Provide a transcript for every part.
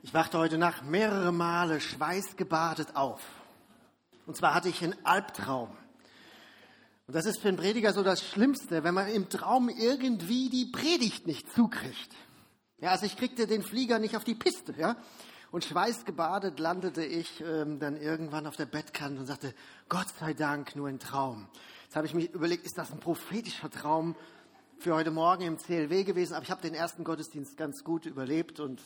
Ich wachte heute Nacht mehrere Male schweißgebadet auf. Und zwar hatte ich einen Albtraum. Und das ist für einen Prediger so das Schlimmste, wenn man im Traum irgendwie die Predigt nicht zukriegt. Ja, also ich kriegte den Flieger nicht auf die Piste, ja. Und schweißgebadet landete ich ähm, dann irgendwann auf der Bettkante und sagte, Gott sei Dank, nur ein Traum. Jetzt habe ich mich überlegt, ist das ein prophetischer Traum für heute Morgen im CLW gewesen? Aber ich habe den ersten Gottesdienst ganz gut überlebt und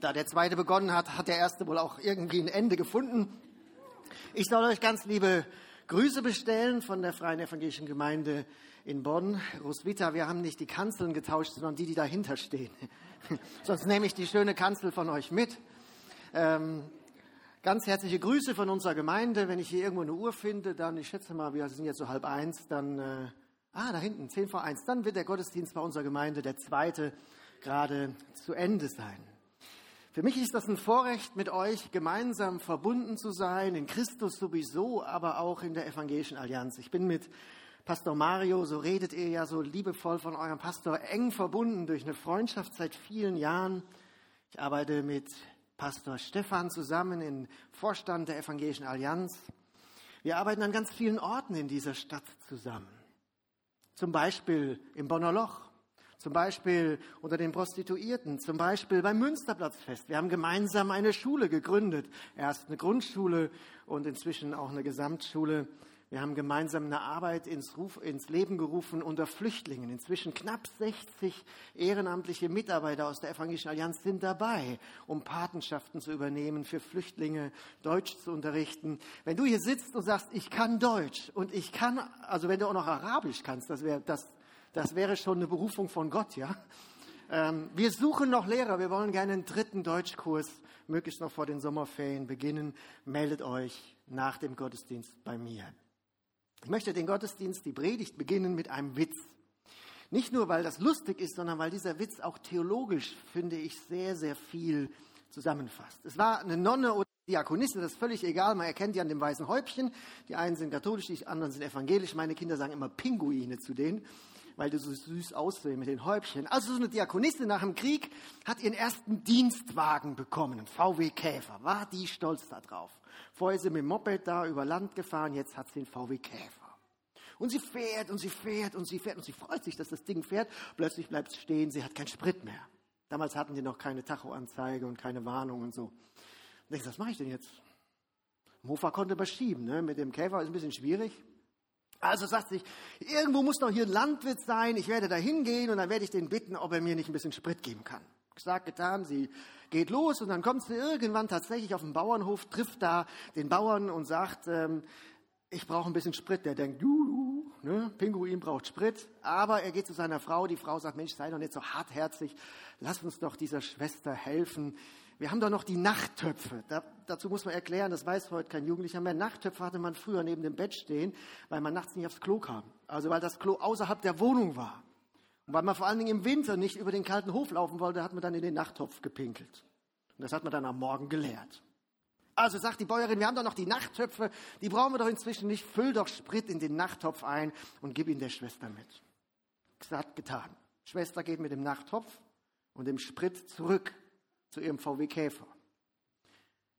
da der zweite begonnen hat, hat der erste wohl auch irgendwie ein Ende gefunden. Ich soll euch ganz liebe Grüße bestellen von der Freien Evangelischen Gemeinde in Bonn. Roswitha, wir haben nicht die Kanzeln getauscht, sondern die, die dahinter stehen. Sonst nehme ich die schöne Kanzel von euch mit. Ähm, ganz herzliche Grüße von unserer Gemeinde. Wenn ich hier irgendwo eine Uhr finde, dann, ich schätze mal, wir sind jetzt so halb eins, dann, äh, ah, da hinten, zehn vor eins, dann wird der Gottesdienst bei unserer Gemeinde, der zweite, gerade zu Ende sein. Für mich ist das ein Vorrecht, mit euch gemeinsam verbunden zu sein, in Christus sowieso, aber auch in der Evangelischen Allianz. Ich bin mit Pastor Mario, so redet ihr ja so liebevoll von eurem Pastor, eng verbunden durch eine Freundschaft seit vielen Jahren. Ich arbeite mit Pastor Stefan zusammen im Vorstand der Evangelischen Allianz. Wir arbeiten an ganz vielen Orten in dieser Stadt zusammen. Zum Beispiel im Bonner Loch, zum Beispiel unter den Prostituierten, zum Beispiel beim Münsterplatzfest. Wir haben gemeinsam eine Schule gegründet. Erst eine Grundschule und inzwischen auch eine Gesamtschule. Wir haben gemeinsam eine Arbeit ins, Ruf, ins Leben gerufen unter Flüchtlingen. Inzwischen knapp 60 ehrenamtliche Mitarbeiter aus der Evangelischen Allianz sind dabei, um Patenschaften zu übernehmen, für Flüchtlinge Deutsch zu unterrichten. Wenn du hier sitzt und sagst, ich kann Deutsch und ich kann, also wenn du auch noch Arabisch kannst, das wäre das das wäre schon eine Berufung von Gott, ja. Ähm, wir suchen noch Lehrer. Wir wollen gerne einen dritten Deutschkurs, möglichst noch vor den Sommerferien beginnen. Meldet euch nach dem Gottesdienst bei mir. Ich möchte den Gottesdienst, die Predigt beginnen mit einem Witz. Nicht nur, weil das lustig ist, sondern weil dieser Witz auch theologisch, finde ich, sehr, sehr viel zusammenfasst. Es war eine Nonne oder Diakonisse, das ist völlig egal, man erkennt die an dem weißen Häubchen. Die einen sind katholisch, die anderen sind evangelisch. Meine Kinder sagen immer Pinguine zu denen weil du so süß aussehen mit den Häubchen. Also so eine Diakonistin nach dem Krieg hat ihren ersten Dienstwagen bekommen, einen VW Käfer. War die stolz darauf. Vorher ist sie mit dem Moped da über Land gefahren, jetzt hat sie einen VW Käfer. Und sie fährt und sie fährt und sie fährt und sie freut sich, dass das Ding fährt. Plötzlich bleibt es stehen, sie hat keinen Sprit mehr. Damals hatten die noch keine Tachoanzeige und keine Warnung und so. Und denkst, was mache ich denn jetzt? Mofa konnte überschieben, ne? mit dem Käfer ist ein bisschen schwierig. Also sagt sich, irgendwo muss doch hier ein Landwirt sein, ich werde da hingehen und dann werde ich den bitten, ob er mir nicht ein bisschen Sprit geben kann. Gesagt, getan, sie geht los und dann kommt sie irgendwann tatsächlich auf den Bauernhof, trifft da den Bauern und sagt, ähm, ich brauche ein bisschen Sprit. Der denkt, du, ne, Pinguin braucht Sprit. Aber er geht zu seiner Frau, die Frau sagt, Mensch, sei doch nicht so hartherzig, lass uns doch dieser Schwester helfen. Wir haben doch noch die Nachttöpfe. Da, dazu muss man erklären, das weiß heute kein Jugendlicher mehr. Nachttöpfe hatte man früher neben dem Bett stehen, weil man nachts nicht aufs Klo kam. Also weil das Klo außerhalb der Wohnung war. Und weil man vor allen Dingen im Winter nicht über den kalten Hof laufen wollte, hat man dann in den Nachttopf gepinkelt. Und das hat man dann am Morgen geleert. Also sagt die Bäuerin, wir haben doch noch die Nachttöpfe, die brauchen wir doch inzwischen nicht. Füll doch Sprit in den Nachttopf ein und gib ihn der Schwester mit. Gesagt, getan. Schwester geht mit dem Nachttopf und dem Sprit zurück zu ihrem VW Käfer.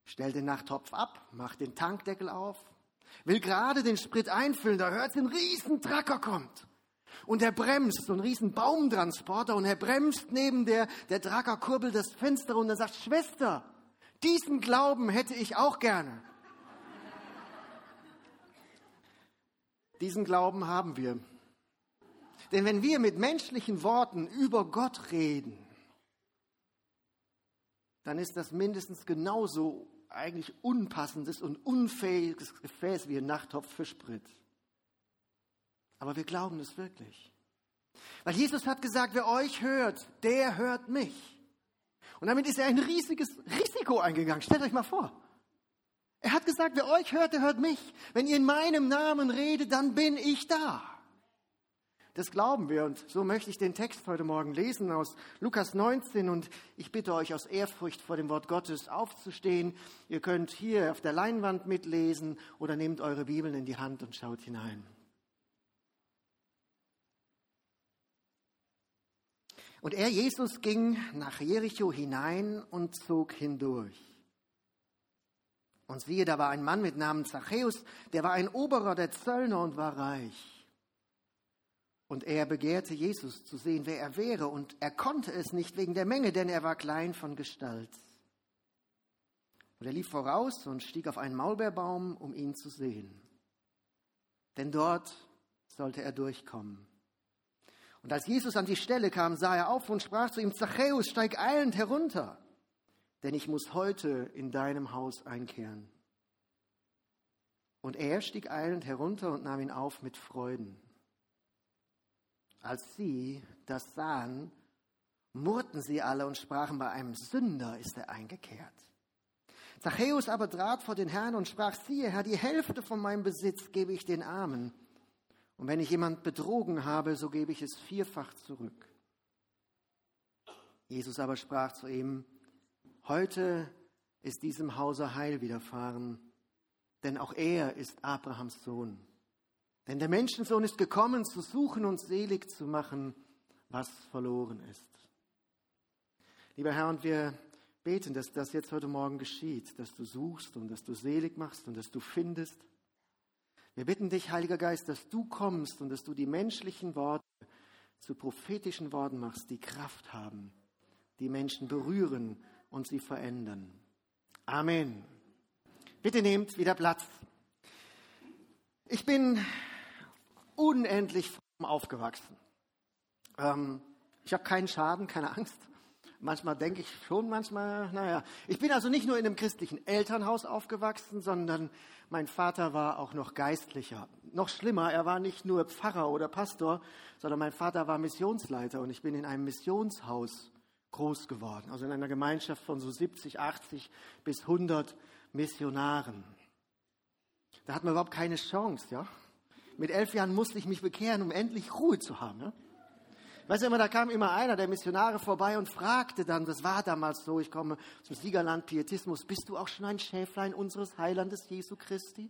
Stellt den Nachttopf ab, macht den Tankdeckel auf, will gerade den Sprit einfüllen, da hört einen riesen Tracker kommt. Und er bremst, so ein riesen Baumtransporter, und er bremst neben der, der Tracker kurbelt das Fenster und er sagt, Schwester, diesen Glauben hätte ich auch gerne. Diesen Glauben haben wir. Denn wenn wir mit menschlichen Worten über Gott reden, dann ist das mindestens genauso eigentlich unpassendes und unfähiges Gefäß wie ein Nachttopf für Sprit. Aber wir glauben es wirklich. Weil Jesus hat gesagt, wer euch hört, der hört mich. Und damit ist er ein riesiges Risiko eingegangen. Stellt euch mal vor. Er hat gesagt, wer euch hört, der hört mich. Wenn ihr in meinem Namen redet, dann bin ich da. Das glauben wir und so möchte ich den Text heute Morgen lesen aus Lukas 19 und ich bitte euch aus Ehrfurcht vor dem Wort Gottes aufzustehen. Ihr könnt hier auf der Leinwand mitlesen oder nehmt eure Bibeln in die Hand und schaut hinein. Und er, Jesus, ging nach Jericho hinein und zog hindurch. Und siehe, da war ein Mann mit Namen Zachäus, der war ein Oberer der Zöllner und war reich. Und er begehrte Jesus zu sehen, wer er wäre, und er konnte es nicht wegen der Menge, denn er war klein von Gestalt. Und er lief voraus und stieg auf einen Maulbeerbaum, um ihn zu sehen. Denn dort sollte er durchkommen. Und als Jesus an die Stelle kam, sah er auf und sprach zu ihm, Zachäus, steig eilend herunter, denn ich muss heute in deinem Haus einkehren. Und er stieg eilend herunter und nahm ihn auf mit Freuden. Als sie das sahen, murrten sie alle und sprachen, bei einem Sünder ist er eingekehrt. Zachäus aber trat vor den Herrn und sprach, siehe Herr, die Hälfte von meinem Besitz gebe ich den Armen. Und wenn ich jemand betrogen habe, so gebe ich es vierfach zurück. Jesus aber sprach zu ihm, heute ist diesem Hause Heil widerfahren, denn auch er ist Abrahams Sohn. Denn der Menschensohn ist gekommen, zu suchen und selig zu machen, was verloren ist. Lieber Herr, und wir beten, dass das jetzt heute Morgen geschieht, dass du suchst und dass du selig machst und dass du findest. Wir bitten dich, Heiliger Geist, dass du kommst und dass du die menschlichen Worte zu prophetischen Worten machst, die Kraft haben, die Menschen berühren und sie verändern. Amen. Bitte nehmt wieder Platz. Ich bin unendlich aufgewachsen. Ähm, ich habe keinen Schaden, keine Angst. Manchmal denke ich schon, manchmal, naja. Ich bin also nicht nur in einem christlichen Elternhaus aufgewachsen, sondern mein Vater war auch noch Geistlicher. Noch schlimmer, er war nicht nur Pfarrer oder Pastor, sondern mein Vater war Missionsleiter und ich bin in einem Missionshaus groß geworden. Also in einer Gemeinschaft von so 70, 80 bis 100 Missionaren. Da hat man überhaupt keine Chance, ja. Mit elf Jahren musste ich mich bekehren, um endlich Ruhe zu haben. Ja? Weißt du immer, da kam immer einer der Missionare vorbei und fragte dann, das war damals so, ich komme zum Siegerland Pietismus, bist du auch schon ein Schäflein unseres Heilandes Jesu Christi?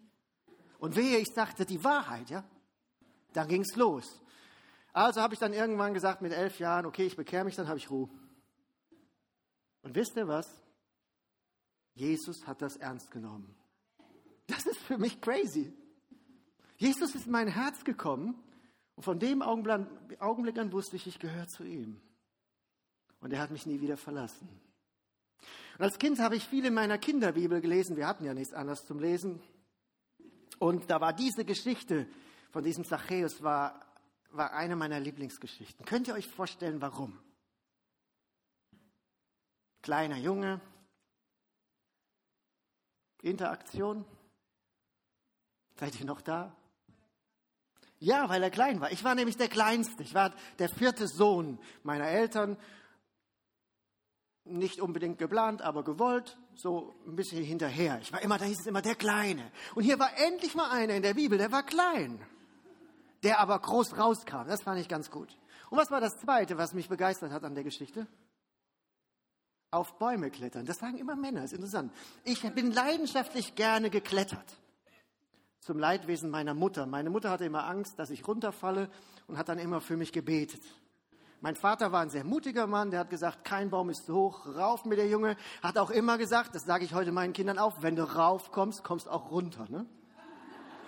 Und wehe, ich sagte die Wahrheit, ja? Dann ging's los. Also habe ich dann irgendwann gesagt mit elf Jahren, okay, ich bekehre mich, dann habe ich Ruhe. Und wisst ihr was? Jesus hat das ernst genommen. Das ist für mich crazy. Jesus ist in mein Herz gekommen und von dem Augenblick an wusste ich, ich gehöre zu ihm. Und er hat mich nie wieder verlassen. Und als Kind habe ich viel in meiner Kinderbibel gelesen. Wir hatten ja nichts anderes zum Lesen. Und da war diese Geschichte von diesem Zachäus war, war eine meiner Lieblingsgeschichten. Könnt ihr euch vorstellen, warum? Kleiner Junge, Interaktion. Seid ihr noch da? Ja, weil er klein war. Ich war nämlich der Kleinste. Ich war der vierte Sohn meiner Eltern. Nicht unbedingt geplant, aber gewollt, so ein bisschen hinterher. Ich war immer, da hieß es immer der Kleine. Und hier war endlich mal einer in der Bibel, der war klein, der aber groß rauskam. Das fand ich ganz gut. Und was war das Zweite, was mich begeistert hat an der Geschichte? Auf Bäume klettern. Das sagen immer Männer, ist interessant. Ich bin leidenschaftlich gerne geklettert zum Leidwesen meiner Mutter. Meine Mutter hatte immer Angst, dass ich runterfalle und hat dann immer für mich gebetet. Mein Vater war ein sehr mutiger Mann, der hat gesagt, kein Baum ist zu hoch, rauf mit der Junge. Hat auch immer gesagt, das sage ich heute meinen Kindern auch, wenn du raufkommst, kommst auch runter. Ne?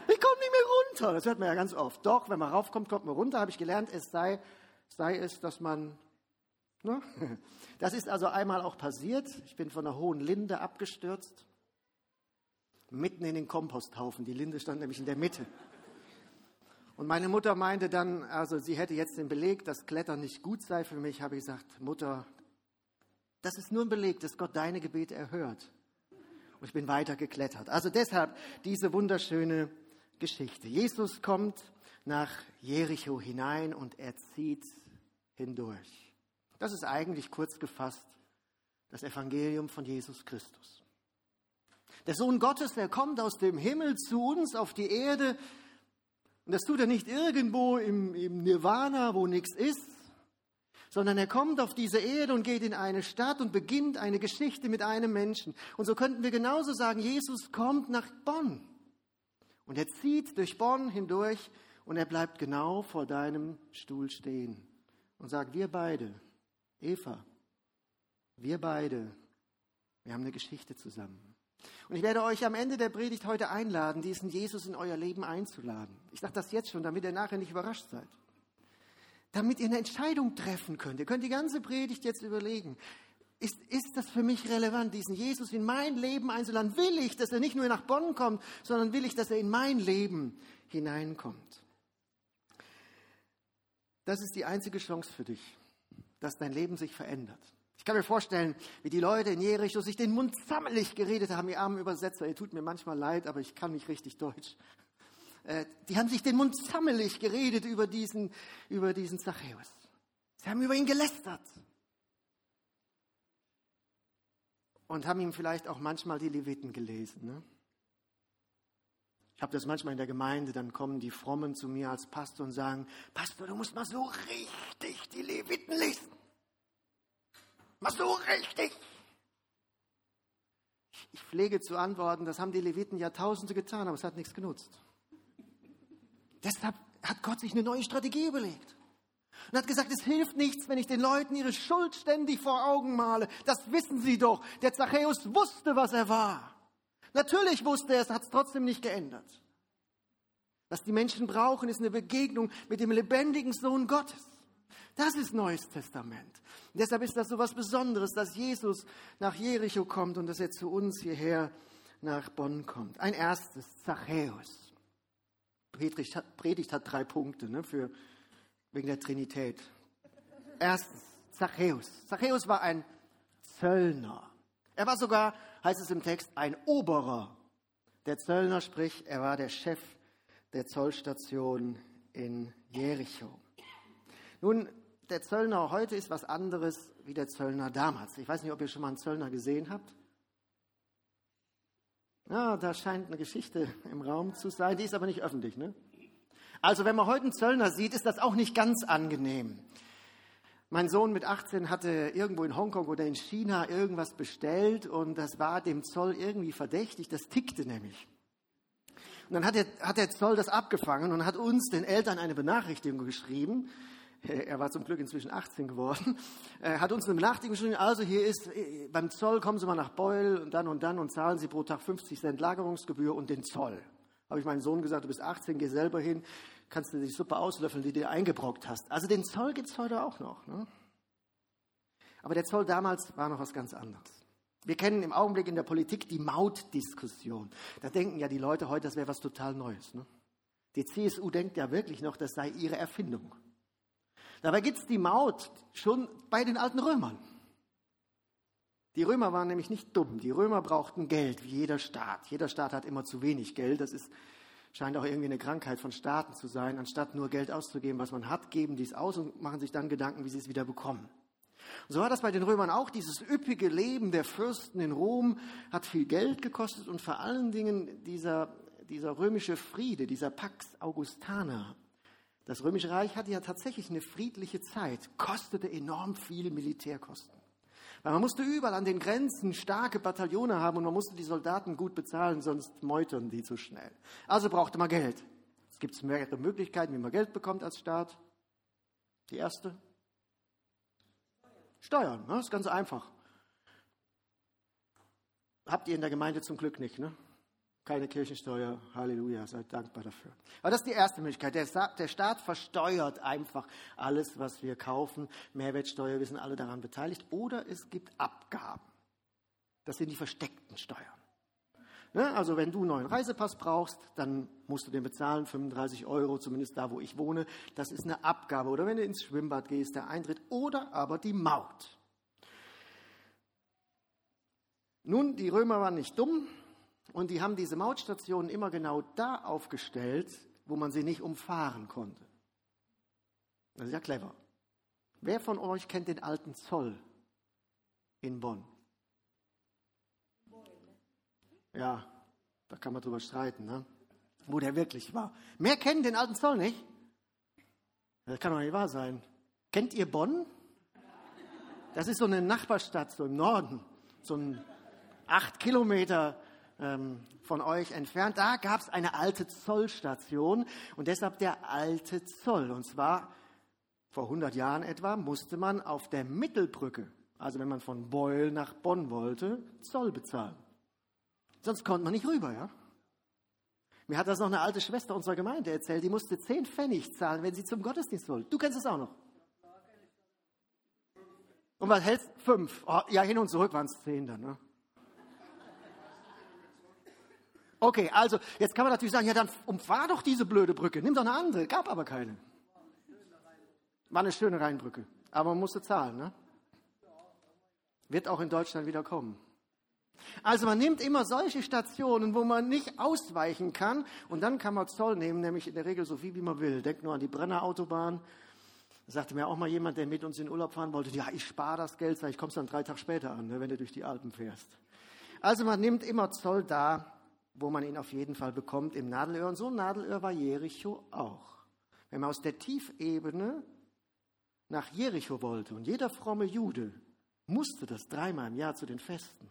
Ich komme nicht mehr runter. Das hört man ja ganz oft. Doch, wenn man raufkommt, kommt man runter. Habe ich gelernt, es sei, sei es, dass man. Ne? Das ist also einmal auch passiert. Ich bin von einer hohen Linde abgestürzt mitten in den Komposthaufen. Die Linde stand nämlich in der Mitte. Und meine Mutter meinte dann, also sie hätte jetzt den Beleg, dass Klettern nicht gut sei für mich. Habe ich gesagt, Mutter, das ist nur ein Beleg, dass Gott deine Gebete erhört. Und ich bin weiter geklettert. Also deshalb diese wunderschöne Geschichte. Jesus kommt nach Jericho hinein und er zieht hindurch. Das ist eigentlich kurz gefasst das Evangelium von Jesus Christus. Der Sohn Gottes, der kommt aus dem Himmel zu uns auf die Erde. Und das tut er nicht irgendwo im, im Nirvana, wo nichts ist, sondern er kommt auf diese Erde und geht in eine Stadt und beginnt eine Geschichte mit einem Menschen. Und so könnten wir genauso sagen, Jesus kommt nach Bonn. Und er zieht durch Bonn hindurch und er bleibt genau vor deinem Stuhl stehen und sagt, wir beide, Eva, wir beide, wir haben eine Geschichte zusammen. Und ich werde euch am Ende der Predigt heute einladen, diesen Jesus in euer Leben einzuladen. Ich sage das jetzt schon, damit ihr nachher nicht überrascht seid. Damit ihr eine Entscheidung treffen könnt. Ihr könnt die ganze Predigt jetzt überlegen. Ist, ist das für mich relevant, diesen Jesus in mein Leben einzuladen? Will ich, dass er nicht nur nach Bonn kommt, sondern will ich, dass er in mein Leben hineinkommt? Das ist die einzige Chance für dich, dass dein Leben sich verändert. Ich kann mir vorstellen, wie die Leute in Jericho sich den Mund sammelig geredet haben, ihr armen Übersetzer, ihr tut mir manchmal leid, aber ich kann nicht richtig Deutsch. Äh, die haben sich den Mund sammelig geredet über diesen, über diesen Zachäus. Sie haben über ihn gelästert. Und haben ihm vielleicht auch manchmal die Leviten gelesen. Ne? Ich habe das manchmal in der Gemeinde, dann kommen die Frommen zu mir als Pastor und sagen, Pastor, du musst mal so richtig die Leviten lesen. Mal so richtig. Ich pflege zu antworten, das haben die Leviten Jahrtausende getan, aber es hat nichts genutzt. Deshalb hat Gott sich eine neue Strategie überlegt. Und hat gesagt, es hilft nichts, wenn ich den Leuten ihre Schuld ständig vor Augen male. Das wissen sie doch. Der Zachäus wusste, was er war. Natürlich wusste er es, hat es trotzdem nicht geändert. Was die Menschen brauchen, ist eine Begegnung mit dem lebendigen Sohn Gottes. Das ist Neues Testament. Und deshalb ist das so was Besonderes, dass Jesus nach Jericho kommt und dass er zu uns hierher nach Bonn kommt. Ein erstes, Zachäus. Predigt hat, Predigt hat drei Punkte ne, für, wegen der Trinität. Erstens, Zachäus. Zachäus war ein Zöllner. Er war sogar, heißt es im Text, ein Oberer. Der Zöllner, sprich, er war der Chef der Zollstation in Jericho. Nun, der Zöllner heute ist was anderes wie der Zöllner damals. Ich weiß nicht, ob ihr schon mal einen Zöllner gesehen habt. Ja, da scheint eine Geschichte im Raum zu sein, die ist aber nicht öffentlich. Ne? Also wenn man heute einen Zöllner sieht, ist das auch nicht ganz angenehm. Mein Sohn mit 18 hatte irgendwo in Hongkong oder in China irgendwas bestellt und das war dem Zoll irgendwie verdächtig, das tickte nämlich. Und dann hat der, hat der Zoll das abgefangen und hat uns, den Eltern, eine Benachrichtigung geschrieben er war zum Glück inzwischen 18 geworden, hat uns eine Benachrichtigung geschrieben, also hier ist, äh, beim Zoll kommen Sie mal nach Beul und dann und dann und zahlen Sie pro Tag 50 Cent Lagerungsgebühr und den Zoll. Habe ich meinem Sohn gesagt, du bist 18, geh selber hin, kannst du die Suppe auslöffeln, die du dir eingebrockt hast. Also den Zoll gibt es heute auch noch. Ne? Aber der Zoll damals war noch was ganz anderes. Wir kennen im Augenblick in der Politik die Mautdiskussion. Da denken ja die Leute heute, das wäre was total Neues. Ne? Die CSU denkt ja wirklich noch, das sei ihre Erfindung. Dabei gibt es die Maut schon bei den alten Römern. Die Römer waren nämlich nicht dumm. Die Römer brauchten Geld, wie jeder Staat. Jeder Staat hat immer zu wenig Geld. Das ist, scheint auch irgendwie eine Krankheit von Staaten zu sein. Anstatt nur Geld auszugeben, was man hat, geben die es aus und machen sich dann Gedanken, wie sie es wieder bekommen. So war das bei den Römern auch. Dieses üppige Leben der Fürsten in Rom hat viel Geld gekostet und vor allen Dingen dieser, dieser römische Friede, dieser Pax Augustana, das Römische Reich hatte ja tatsächlich eine friedliche Zeit, kostete enorm viel Militärkosten. Weil man musste überall an den Grenzen starke Bataillone haben und man musste die Soldaten gut bezahlen, sonst meutern die zu schnell. Also brauchte man Geld. Es gibt mehrere Möglichkeiten, wie man Geld bekommt als Staat. Die erste? Steuern, ne? das ist ganz einfach. Habt ihr in der Gemeinde zum Glück nicht, ne? Keine Kirchensteuer. Halleluja, seid dankbar dafür. Aber das ist die erste Möglichkeit. Der, der Staat versteuert einfach alles, was wir kaufen. Mehrwertsteuer, wir sind alle daran beteiligt. Oder es gibt Abgaben. Das sind die versteckten Steuern. Ne? Also wenn du einen neuen Reisepass brauchst, dann musst du den bezahlen, 35 Euro, zumindest da, wo ich wohne. Das ist eine Abgabe. Oder wenn du ins Schwimmbad gehst, der Eintritt. Oder aber die Maut. Nun, die Römer waren nicht dumm. Und die haben diese Mautstationen immer genau da aufgestellt, wo man sie nicht umfahren konnte. Das ist ja clever. Wer von euch kennt den alten Zoll in Bonn? Ja, da kann man drüber streiten, ne? wo der wirklich war. Mehr kennen den alten Zoll nicht? Das kann doch nicht wahr sein. Kennt ihr Bonn? Das ist so eine Nachbarstadt, so im Norden, so ein acht Kilometer ähm, von euch entfernt. Da gab es eine alte Zollstation und deshalb der alte Zoll. Und zwar Vor 100 Jahren etwa musste man auf der Mittelbrücke, also wenn man von Beul nach Bonn wollte, Zoll bezahlen. Sonst konnte man nicht rüber, ja? Mir hat das noch eine alte Schwester unserer Gemeinde erzählt, die musste 10 Pfennig zahlen, wenn sie zum Gottesdienst wollte. Du kennst es auch noch. Und was hältst du? Fünf. Oh, ja, hin und zurück waren es zehn dann, ne? Okay, also jetzt kann man natürlich sagen, ja, dann umfahr doch diese blöde Brücke, nimm doch eine andere. Gab aber keine. War eine schöne Rheinbrücke, aber man musste zahlen, ne? Wird auch in Deutschland wieder kommen. Also man nimmt immer solche Stationen, wo man nicht ausweichen kann und dann kann man Zoll nehmen, nämlich in der Regel so viel wie man will. Denkt nur an die Brennerautobahn. Da sagte mir auch mal jemand, der mit uns in Urlaub fahren wollte, ja, ich spare das Geld, ich, kommst dann drei Tage später an, ne, wenn du durch die Alpen fährst. Also man nimmt immer Zoll da, wo man ihn auf jeden Fall bekommt, im Nadelöhr. Und so ein Nadelöhr war Jericho auch. Wenn man aus der Tiefebene nach Jericho wollte und jeder fromme Jude musste das dreimal im Jahr zu den Festen,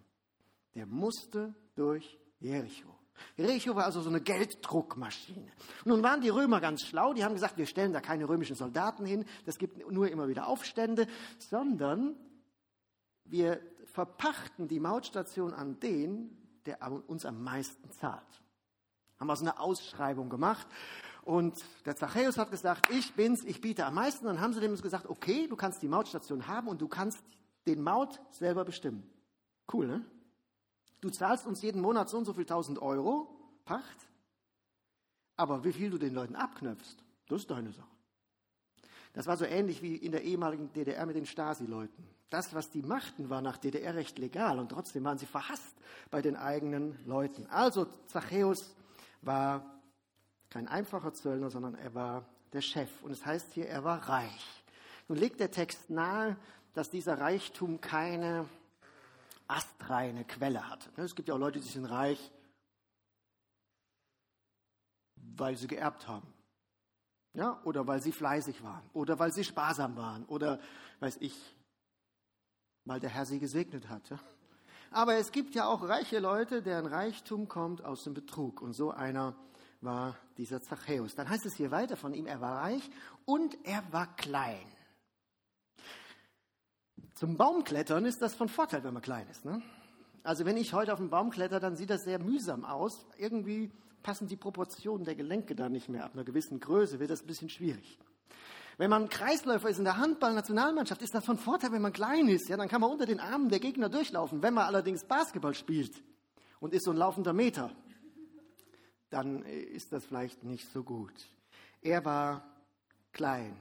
der musste durch Jericho. Jericho war also so eine Gelddruckmaschine. Nun waren die Römer ganz schlau, die haben gesagt, wir stellen da keine römischen Soldaten hin, das gibt nur immer wieder Aufstände, sondern wir verpachten die Mautstation an den, der uns am meisten zahlt. Haben also eine Ausschreibung gemacht und der Zachäus hat gesagt, ich bin's, ich biete am meisten. Dann haben sie dem gesagt, okay, du kannst die Mautstation haben und du kannst den Maut selber bestimmen. Cool, ne? Du zahlst uns jeden Monat so und so viel tausend Euro Pacht, aber wie viel du den Leuten abknöpfst, das ist deine Sache. Das war so ähnlich wie in der ehemaligen DDR mit den Stasi-Leuten. Das, was die machten, war nach DDR-Recht legal und trotzdem waren sie verhasst bei den eigenen Leuten. Also Zachäus war kein einfacher Zöllner, sondern er war der Chef. Und es heißt hier, er war reich. Nun legt der Text nahe, dass dieser Reichtum keine astreine Quelle hat. Es gibt ja auch Leute, die sind reich, weil sie geerbt haben. Ja, oder weil sie fleißig waren. Oder weil sie sparsam waren. Oder, weiß ich, weil der Herr sie gesegnet hat. Aber es gibt ja auch reiche Leute, deren Reichtum kommt aus dem Betrug. Und so einer war dieser Zachäus. Dann heißt es hier weiter von ihm, er war reich und er war klein. Zum Baumklettern ist das von Vorteil, wenn man klein ist. Ne? Also wenn ich heute auf den Baum kletter, dann sieht das sehr mühsam aus. Irgendwie passen die Proportionen der Gelenke da nicht mehr. Ab einer gewissen Größe wird das ein bisschen schwierig. Wenn man Kreisläufer ist in der Handball-Nationalmannschaft, ist das von Vorteil, wenn man klein ist. Ja, dann kann man unter den Armen der Gegner durchlaufen. Wenn man allerdings Basketball spielt und ist so ein laufender Meter, dann ist das vielleicht nicht so gut. Er war klein.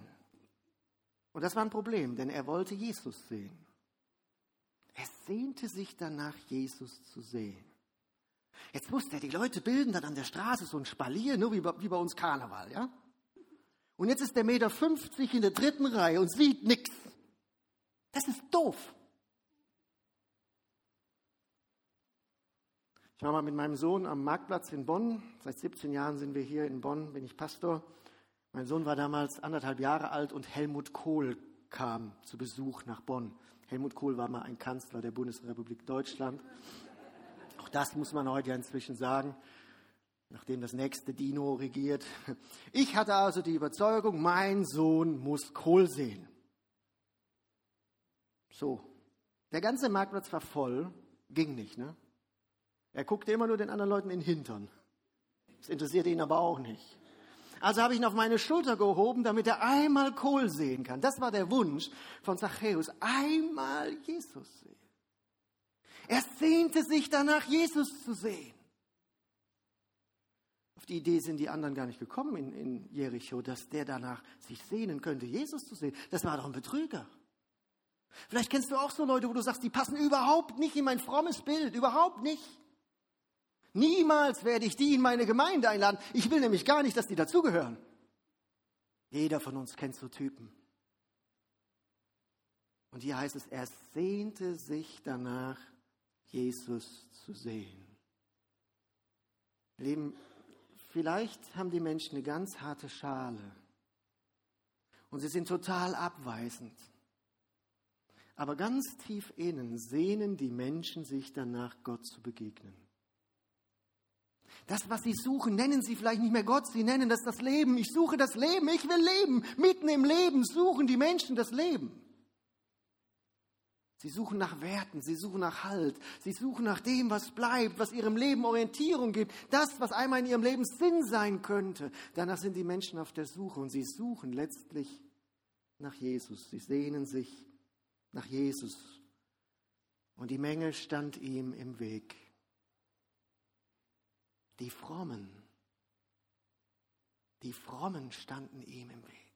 Und das war ein Problem, denn er wollte Jesus sehen. Er sehnte sich danach, Jesus zu sehen. Jetzt wusste er, die Leute bilden dann an der Straße so ein Spalier, nur wie bei, wie bei uns Karneval, ja? Und jetzt ist der Meter 50 in der dritten Reihe und sieht nichts. Das ist doof. Ich war mal mit meinem Sohn am Marktplatz in Bonn. Seit 17 Jahren sind wir hier in Bonn, bin ich Pastor. Mein Sohn war damals anderthalb Jahre alt und Helmut Kohl kam zu Besuch nach Bonn. Helmut Kohl war mal ein Kanzler der Bundesrepublik Deutschland. Das muss man heute ja inzwischen sagen, nachdem das nächste Dino regiert. Ich hatte also die Überzeugung, mein Sohn muss Kohl sehen. So, der ganze Marktplatz war voll, ging nicht. Ne? Er guckte immer nur den anderen Leuten in den Hintern. Das interessierte ihn aber auch nicht. Also habe ich ihn auf meine Schulter gehoben, damit er einmal Kohl sehen kann. Das war der Wunsch von Zachäus, einmal Jesus sehen. Er sehnte sich danach, Jesus zu sehen. Auf die Idee sind die anderen gar nicht gekommen in, in Jericho, dass der danach sich sehnen könnte, Jesus zu sehen. Das war doch ein Betrüger. Vielleicht kennst du auch so Leute, wo du sagst, die passen überhaupt nicht in mein frommes Bild, überhaupt nicht. Niemals werde ich die in meine Gemeinde einladen. Ich will nämlich gar nicht, dass die dazugehören. Jeder von uns kennt so Typen. Und hier heißt es, er sehnte sich danach, Jesus zu sehen. Leben, vielleicht haben die Menschen eine ganz harte Schale und sie sind total abweisend. Aber ganz tief innen sehnen die Menschen sich danach, Gott zu begegnen. Das, was sie suchen, nennen sie vielleicht nicht mehr Gott, sie nennen das das Leben. Ich suche das Leben, ich will leben. Mitten im Leben suchen die Menschen das Leben. Sie suchen nach Werten, sie suchen nach Halt, sie suchen nach dem, was bleibt, was ihrem Leben Orientierung gibt, das, was einmal in ihrem Leben Sinn sein könnte. Danach sind die Menschen auf der Suche und sie suchen letztlich nach Jesus. Sie sehnen sich nach Jesus. Und die Menge stand ihm im Weg. Die Frommen, die Frommen standen ihm im Weg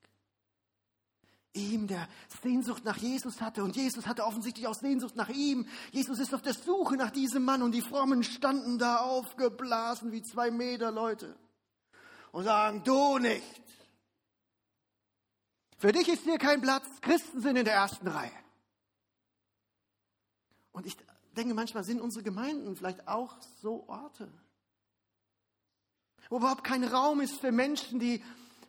ihm, der Sehnsucht nach Jesus hatte. Und Jesus hatte offensichtlich auch Sehnsucht nach ihm. Jesus ist auf der Suche nach diesem Mann und die Frommen standen da aufgeblasen wie zwei Meter Leute und sagen, du nicht. Für dich ist hier kein Platz. Christen sind in der ersten Reihe. Und ich denke, manchmal sind unsere Gemeinden vielleicht auch so Orte, wo überhaupt kein Raum ist für Menschen, die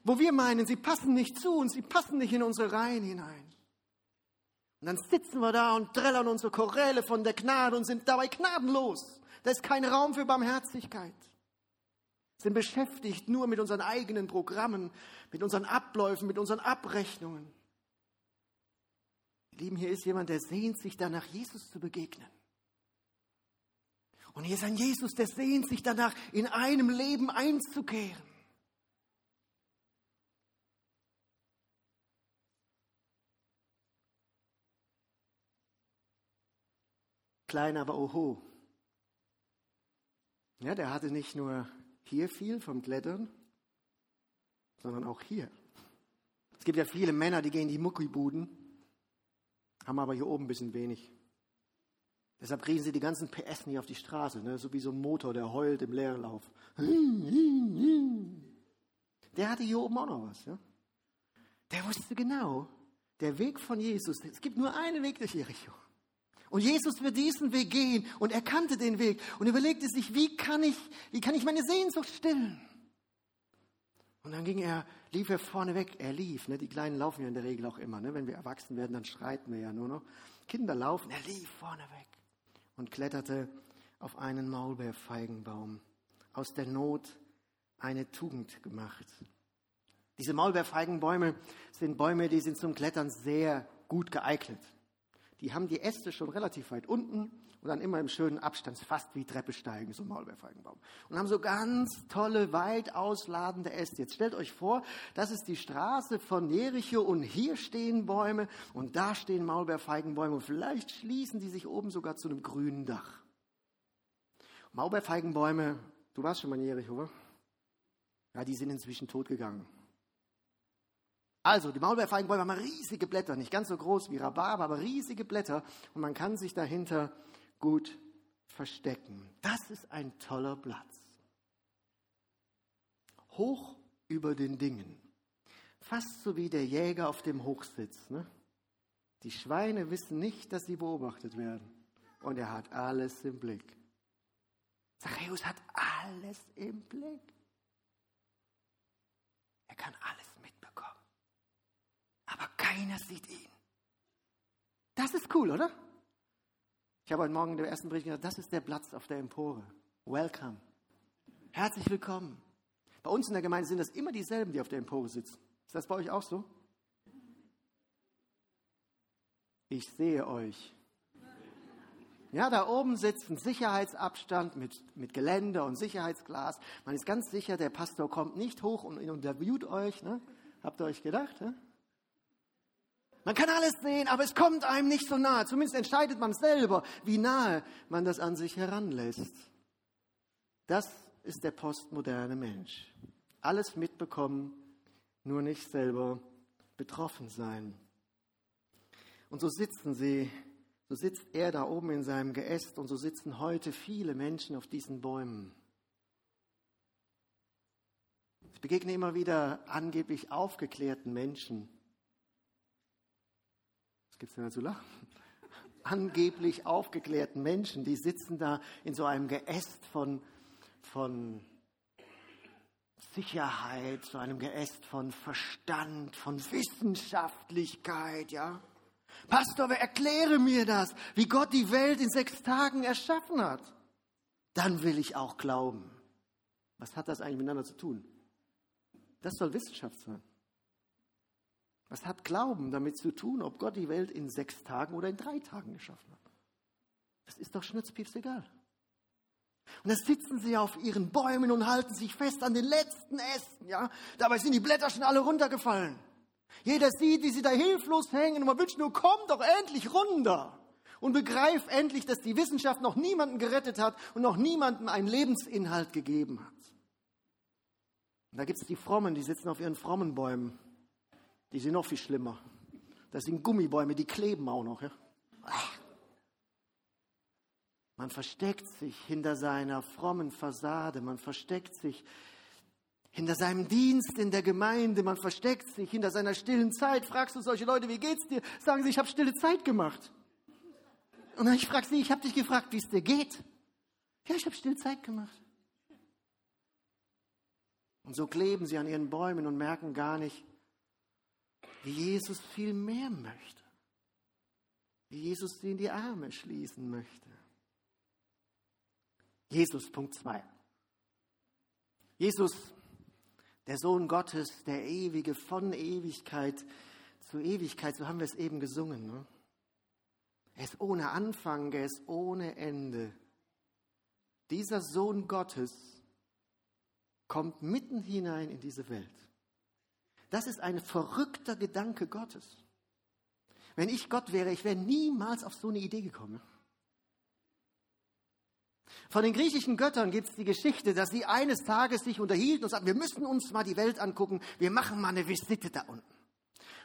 wo wir meinen, sie passen nicht zu und sie passen nicht in unsere Reihen hinein. Und dann sitzen wir da und trällern unsere Choräle von der Gnade und sind dabei gnadenlos. Da ist kein Raum für Barmherzigkeit. Sind beschäftigt nur mit unseren eigenen Programmen, mit unseren Abläufen, mit unseren Abrechnungen. Lieben, hier ist jemand, der sehnt sich danach, Jesus zu begegnen. Und hier ist ein Jesus, der sehnt sich danach, in einem Leben einzukehren. Klein, aber oho. Ja, der hatte nicht nur hier viel vom Klettern, sondern auch hier. Es gibt ja viele Männer, die gehen in die Muckibuden, haben aber hier oben ein bisschen wenig. Deshalb kriegen sie die ganzen PS nicht auf die Straße, ne? so wie so ein Motor, der heult im Leerlauf. Der hatte hier oben auch noch was. Ja? Der wusste genau, der Weg von Jesus, es gibt nur einen Weg durch Jericho. Und Jesus wird diesen Weg gehen und er kannte den Weg und überlegte sich, wie kann ich, wie kann ich meine Sehnsucht stillen? Und dann ging er, lief er vorne weg. Er lief. Ne? Die Kleinen laufen ja in der Regel auch immer. Ne? Wenn wir erwachsen werden, dann schreiten wir ja nur noch. Kinder laufen. Er lief vorne weg und kletterte auf einen Maulbeerfeigenbaum. Aus der Not eine Tugend gemacht. Diese Maulbeerfeigenbäume sind Bäume, die sind zum Klettern sehr gut geeignet die haben die Äste schon relativ weit unten und dann immer im schönen Abstand, fast wie Treppe steigen, so ein Maulbeerfeigenbaum. Und haben so ganz tolle, weit ausladende Äste. Jetzt stellt euch vor, das ist die Straße von Jericho und hier stehen Bäume und da stehen Maulbeerfeigenbäume und vielleicht schließen die sich oben sogar zu einem grünen Dach. Maulbeerfeigenbäume, du warst schon mal in Jericho, oder? Ja, die sind inzwischen totgegangen. Also, die Maulbeerfeigenbäume haben riesige Blätter, nicht ganz so groß wie Rhabarber, aber riesige Blätter und man kann sich dahinter gut verstecken. Das ist ein toller Platz. Hoch über den Dingen. Fast so wie der Jäger auf dem Hochsitz. Ne? Die Schweine wissen nicht, dass sie beobachtet werden. Und er hat alles im Blick. Zachäus hat alles im Blick. Er kann alles aber keiner sieht ihn. Das ist cool, oder? Ich habe heute Morgen in der ersten Bericht gesagt, das ist der Platz auf der Empore. Welcome. Herzlich willkommen. Bei uns in der Gemeinde sind das immer dieselben, die auf der Empore sitzen. Ist das bei euch auch so? Ich sehe euch. Ja, da oben sitzt ein Sicherheitsabstand mit, mit Geländer und Sicherheitsglas. Man ist ganz sicher, der Pastor kommt nicht hoch und interviewt euch. Ne? Habt ihr euch gedacht? Ne? Man kann alles sehen, aber es kommt einem nicht so nahe. Zumindest entscheidet man selber, wie nahe man das an sich heranlässt. Das ist der postmoderne Mensch. Alles mitbekommen, nur nicht selber betroffen sein. Und so sitzen sie, so sitzt er da oben in seinem Geäst und so sitzen heute viele Menschen auf diesen Bäumen. Ich begegne immer wieder angeblich aufgeklärten Menschen, gibt es denn da zu lachen? Angeblich aufgeklärten Menschen, die sitzen da in so einem Geäst von, von Sicherheit, so einem Geäst von Verstand, von Wissenschaftlichkeit, ja. Pastor, erkläre mir das, wie Gott die Welt in sechs Tagen erschaffen hat. Dann will ich auch glauben. Was hat das eigentlich miteinander zu tun? Das soll Wissenschaft sein. Was hat Glauben damit zu tun, ob Gott die Welt in sechs Tagen oder in drei Tagen geschaffen hat? Das ist doch schnurzpieps egal. Und dann sitzen sie auf ihren Bäumen und halten sich fest an den letzten Ästen, ja. Dabei sind die Blätter schon alle runtergefallen. Jeder sieht, wie sie da hilflos hängen und man wünscht nur, komm doch endlich runter und begreif endlich, dass die Wissenschaft noch niemanden gerettet hat und noch niemandem einen Lebensinhalt gegeben hat. Und da gibt es die Frommen, die sitzen auf ihren frommen Bäumen. Die sind noch viel schlimmer. Das sind Gummibäume, die kleben auch noch. Ja? Man versteckt sich hinter seiner frommen Fassade, man versteckt sich hinter seinem Dienst in der Gemeinde, man versteckt sich hinter seiner stillen Zeit. Fragst du solche Leute, wie geht's dir? Sagen sie, ich habe stille Zeit gemacht. Und dann ich frage sie, ich habe dich gefragt, wie es dir geht. Ja, ich habe stille Zeit gemacht. Und so kleben sie an ihren Bäumen und merken gar nicht, wie Jesus viel mehr möchte. Wie Jesus sie in die Arme schließen möchte. Jesus, Punkt 2. Jesus, der Sohn Gottes, der Ewige von Ewigkeit zu Ewigkeit, so haben wir es eben gesungen. Ne? Er ist ohne Anfang, er ist ohne Ende. Dieser Sohn Gottes kommt mitten hinein in diese Welt. Das ist ein verrückter Gedanke Gottes. Wenn ich Gott wäre, ich wäre niemals auf so eine Idee gekommen. Von den griechischen Göttern gibt es die Geschichte, dass sie eines Tages sich unterhielten und sagten, wir müssen uns mal die Welt angucken, wir machen mal eine Visite da unten.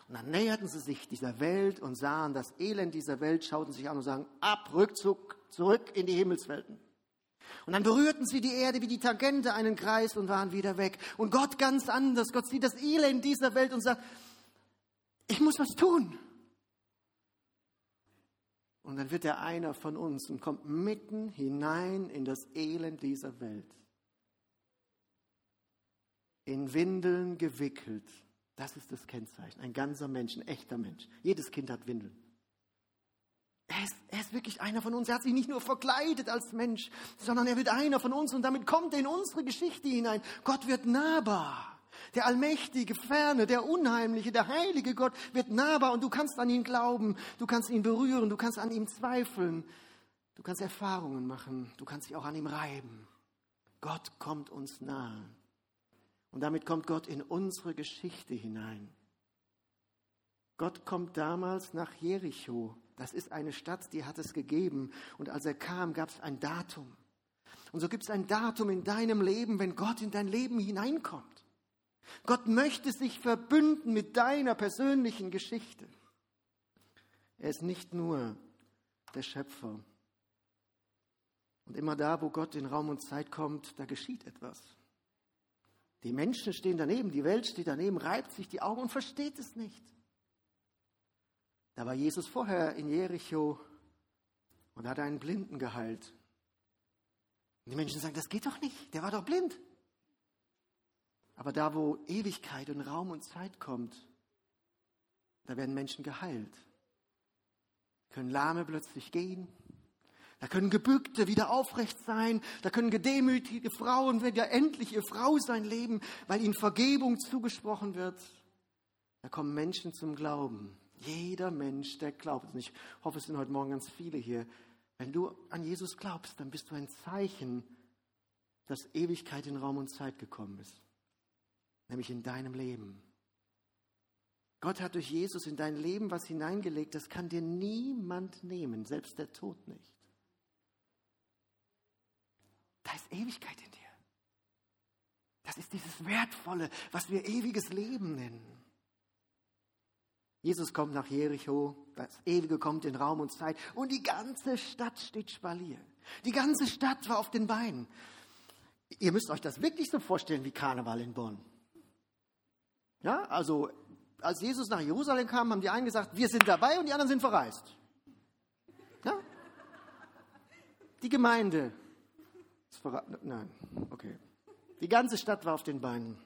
Und dann näherten sie sich dieser Welt und sahen das Elend dieser Welt, schauten sich an und sagen, ab, Rückzug, zurück in die Himmelswelten. Und dann berührten sie die Erde wie die Tangente einen Kreis und waren wieder weg. Und Gott ganz anders. Gott sieht das Elend dieser Welt und sagt, ich muss was tun. Und dann wird er einer von uns und kommt mitten hinein in das Elend dieser Welt. In Windeln gewickelt. Das ist das Kennzeichen. Ein ganzer Mensch, ein echter Mensch. Jedes Kind hat Windeln. Er ist, er ist, wirklich einer von uns. Er hat sich nicht nur verkleidet als Mensch, sondern er wird einer von uns und damit kommt er in unsere Geschichte hinein. Gott wird nahbar. Der allmächtige, ferne, der unheimliche, der heilige Gott wird nahbar und du kannst an ihn glauben, du kannst ihn berühren, du kannst an ihm zweifeln, du kannst Erfahrungen machen, du kannst dich auch an ihm reiben. Gott kommt uns nahe. Und damit kommt Gott in unsere Geschichte hinein. Gott kommt damals nach Jericho. Das ist eine Stadt, die hat es gegeben. Und als er kam, gab es ein Datum. Und so gibt es ein Datum in deinem Leben, wenn Gott in dein Leben hineinkommt. Gott möchte sich verbünden mit deiner persönlichen Geschichte. Er ist nicht nur der Schöpfer. Und immer da, wo Gott in Raum und Zeit kommt, da geschieht etwas. Die Menschen stehen daneben, die Welt steht daneben, reibt sich die Augen und versteht es nicht. Da war Jesus vorher in Jericho und hat einen Blinden geheilt. Und die Menschen sagen, das geht doch nicht, der war doch blind. Aber da, wo Ewigkeit und Raum und Zeit kommt, da werden Menschen geheilt. Können Lahme plötzlich gehen. Da können Gebückte wieder aufrecht sein. Da können gedemütigte Frauen wieder endlich ihr Frau sein leben, weil ihnen Vergebung zugesprochen wird. Da kommen Menschen zum Glauben. Jeder Mensch, der glaubt. Und ich hoffe, es sind heute Morgen ganz viele hier. Wenn du an Jesus glaubst, dann bist du ein Zeichen, dass Ewigkeit in Raum und Zeit gekommen ist nämlich in deinem Leben. Gott hat durch Jesus in dein Leben was hineingelegt, das kann dir niemand nehmen, selbst der Tod nicht. Da ist Ewigkeit in dir. Das ist dieses Wertvolle, was wir ewiges Leben nennen. Jesus kommt nach Jericho, das Ewige kommt in Raum und Zeit und die ganze Stadt steht spalier. Die ganze Stadt war auf den Beinen. Ihr müsst euch das wirklich so vorstellen wie Karneval in Bonn. Ja, also als Jesus nach Jerusalem kam, haben die einen gesagt, wir sind dabei und die anderen sind verreist. Ja? Die Gemeinde. Nein, okay. Die ganze Stadt war auf den Beinen.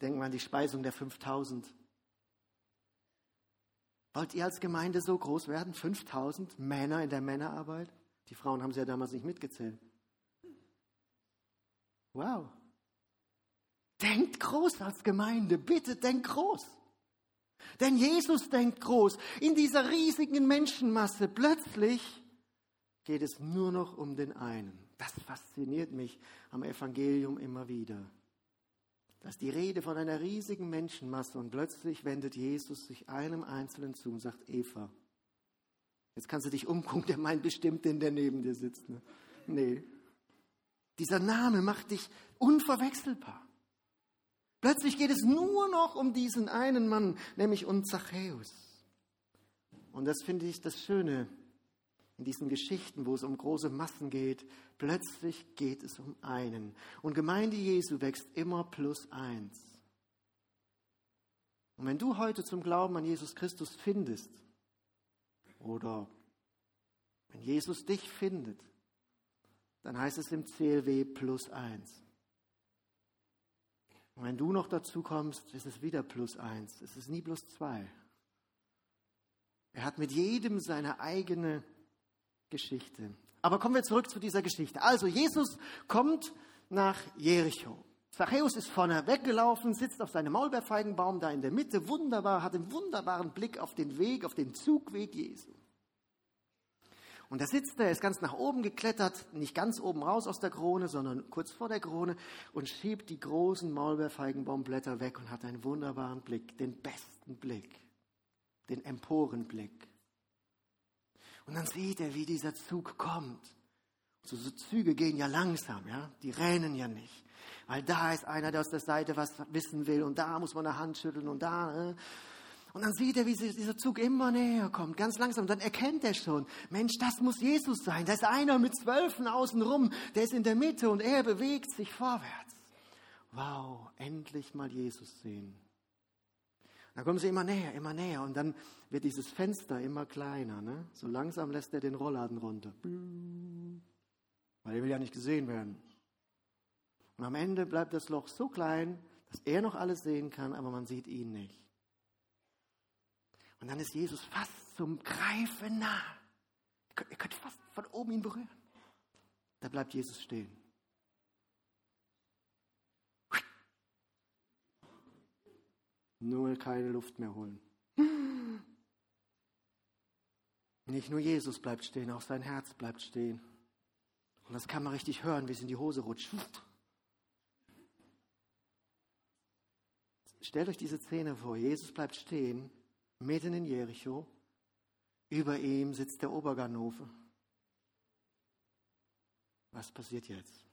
Denken wir an die Speisung der 5000. Wollt ihr als Gemeinde so groß werden? 5000 Männer in der Männerarbeit? Die Frauen haben sie ja damals nicht mitgezählt. Wow. Denkt groß als Gemeinde, bitte denkt groß. Denn Jesus denkt groß. In dieser riesigen Menschenmasse plötzlich geht es nur noch um den einen. Das fasziniert mich am Evangelium immer wieder. Da ist die Rede von einer riesigen Menschenmasse und plötzlich wendet Jesus sich einem Einzelnen zu und sagt, Eva, jetzt kannst du dich umgucken, der meint bestimmt den, der neben dir sitzt. Ne? Nee. Dieser Name macht dich unverwechselbar. Plötzlich geht es nur noch um diesen einen Mann, nämlich um Zachäus. Und das finde ich das Schöne in diesen Geschichten, wo es um große Massen geht. Plötzlich geht es um einen. Und Gemeinde Jesu wächst immer plus eins. Und wenn du heute zum Glauben an Jesus Christus findest, oder wenn Jesus dich findet, dann heißt es im CLW plus eins. Und wenn du noch dazu kommst, ist es wieder plus eins. Es ist nie plus zwei. Er hat mit jedem seine eigene Geschichte. Aber kommen wir zurück zu dieser Geschichte. Also, Jesus kommt nach Jericho. Zachäus ist vorne weggelaufen, sitzt auf seinem Maulbeerfeigenbaum da in der Mitte, wunderbar, hat einen wunderbaren Blick auf den Weg, auf den Zugweg Jesu. Und da sitzt er, ist ganz nach oben geklettert, nicht ganz oben raus aus der Krone, sondern kurz vor der Krone und schiebt die großen Maulbeerfeigenbaumblätter weg und hat einen wunderbaren Blick, den besten Blick, den Emporenblick. Und dann sieht er, wie dieser Zug kommt. So, so Züge gehen ja langsam, ja, die rennen ja nicht. Weil da ist einer, der aus der Seite was wissen will und da muss man eine Hand schütteln und da. Äh. Und dann sieht er, wie dieser Zug immer näher kommt, ganz langsam. Und dann erkennt er schon, Mensch, das muss Jesus sein. Da ist einer mit Zwölfen außenrum, der ist in der Mitte und er bewegt sich vorwärts. Wow, endlich mal Jesus sehen. Dann kommen sie immer näher, immer näher und dann wird dieses Fenster immer kleiner. Ne? So langsam lässt er den Rollladen runter. Weil er will ja nicht gesehen werden. Und am Ende bleibt das Loch so klein, dass er noch alles sehen kann, aber man sieht ihn nicht. Und dann ist Jesus fast zum Greifen nah. Ihr könnt, fast von oben ihn berühren. Da bleibt Jesus stehen. Nur keine Luft mehr holen. Nicht nur Jesus bleibt stehen, auch sein Herz bleibt stehen. Und das kann man richtig hören, wie es in die Hose rutscht. Stellt euch diese Szene vor. Jesus bleibt stehen mitten in Jericho. Über ihm sitzt der Oberganofe. Was passiert jetzt?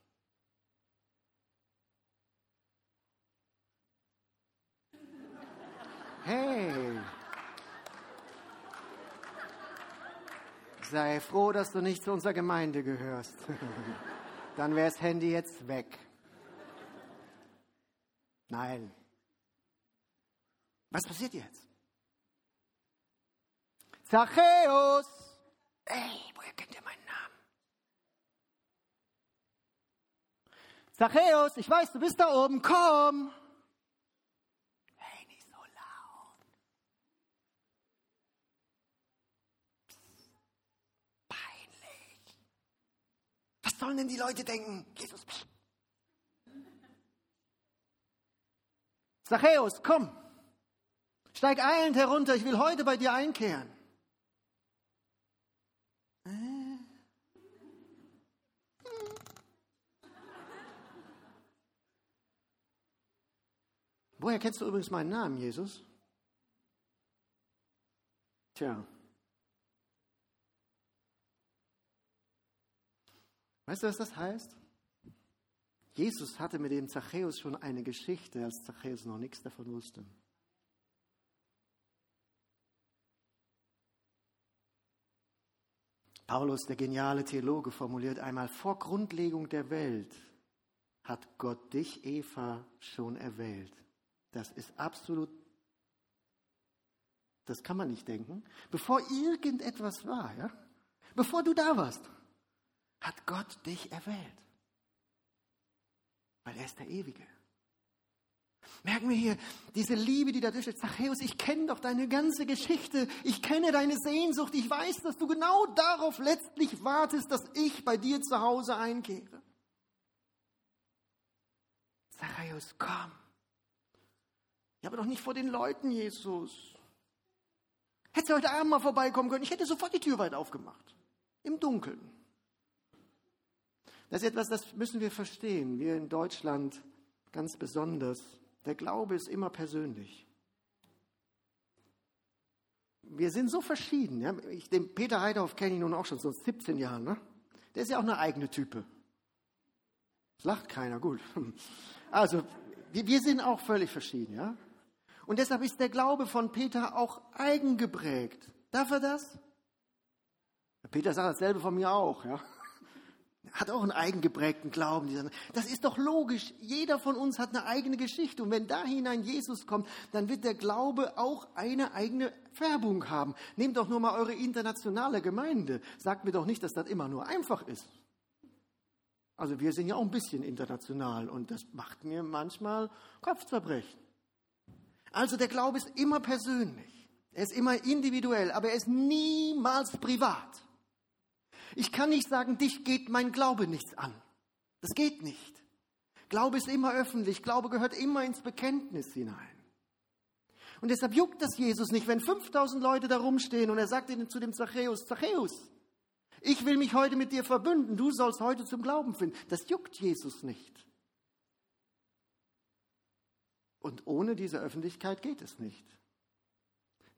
Hey! Sei froh, dass du nicht zu unserer Gemeinde gehörst. Dann wäre das Handy jetzt weg. Nein. Was passiert jetzt? Zachäus! Ey, woher kennt ihr meinen Namen? Zachäus, ich weiß, du bist da oben, komm! Hey, nicht so laut. Psst. Peinlich. Was sollen denn die Leute denken? Jesus. Zachäus, komm! Steig eilend herunter, ich will heute bei dir einkehren. Woher kennst du übrigens meinen Namen, Jesus? Tja. Weißt du, was das heißt? Jesus hatte mit dem Zachäus schon eine Geschichte, als Zachäus noch nichts davon wusste. Paulus, der geniale Theologe, formuliert einmal, vor Grundlegung der Welt hat Gott dich, Eva, schon erwählt. Das ist absolut, das kann man nicht denken. Bevor irgendetwas war, ja, bevor du da warst, hat Gott dich erwählt. Weil er ist der Ewige. Merken wir hier diese Liebe, die da durchsteht. Zachäus, ich kenne doch deine ganze Geschichte. Ich kenne deine Sehnsucht. Ich weiß, dass du genau darauf letztlich wartest, dass ich bei dir zu Hause einkehre. Zachäus, komm. Ja, aber doch nicht vor den Leuten, Jesus. Hättest du heute Abend mal vorbeikommen können, ich hätte sofort die Tür weit aufgemacht. Im Dunkeln. Das ist etwas, das müssen wir verstehen. Wir in Deutschland ganz besonders. Der Glaube ist immer persönlich. Wir sind so verschieden. Ja? Ich, den Peter Heidhoff kenne ich nun auch schon so 17 Jahren. Ne? Der ist ja auch eine eigene Type. Lacht keiner, gut. Also, wir, wir sind auch völlig verschieden. Ja? Und deshalb ist der Glaube von Peter auch eigengeprägt. Darf er das? Peter sagt dasselbe von mir auch. Ja? Hat auch einen eigengeprägten Glauben. Das ist doch logisch. Jeder von uns hat eine eigene Geschichte. Und wenn da hinein Jesus kommt, dann wird der Glaube auch eine eigene Färbung haben. Nehmt doch nur mal eure internationale Gemeinde. Sagt mir doch nicht, dass das immer nur einfach ist. Also wir sind ja auch ein bisschen international und das macht mir manchmal Kopfzerbrechen. Also der Glaube ist immer persönlich. Er ist immer individuell, aber er ist niemals privat. Ich kann nicht sagen, dich geht mein Glaube nichts an. Das geht nicht. Glaube ist immer öffentlich. Glaube gehört immer ins Bekenntnis hinein. Und deshalb juckt das Jesus nicht, wenn 5000 Leute da rumstehen und er sagt ihnen zu dem Zachäus, Zachäus, ich will mich heute mit dir verbünden, du sollst heute zum Glauben finden. Das juckt Jesus nicht. Und ohne diese Öffentlichkeit geht es nicht.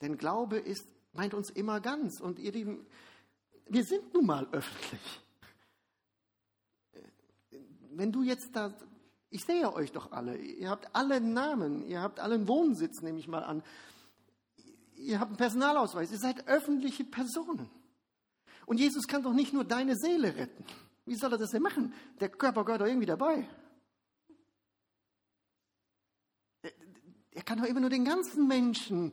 Denn Glaube ist, meint uns immer ganz. Und ihr Lieben, wir sind nun mal öffentlich. Wenn du jetzt da, ich sehe euch doch alle, ihr habt alle Namen, ihr habt alle einen Wohnsitz, nehme ich mal an. Ihr habt einen Personalausweis, ihr seid öffentliche Personen. Und Jesus kann doch nicht nur deine Seele retten. Wie soll er das denn machen? Der Körper gehört doch irgendwie dabei. Er kann doch immer nur den ganzen Menschen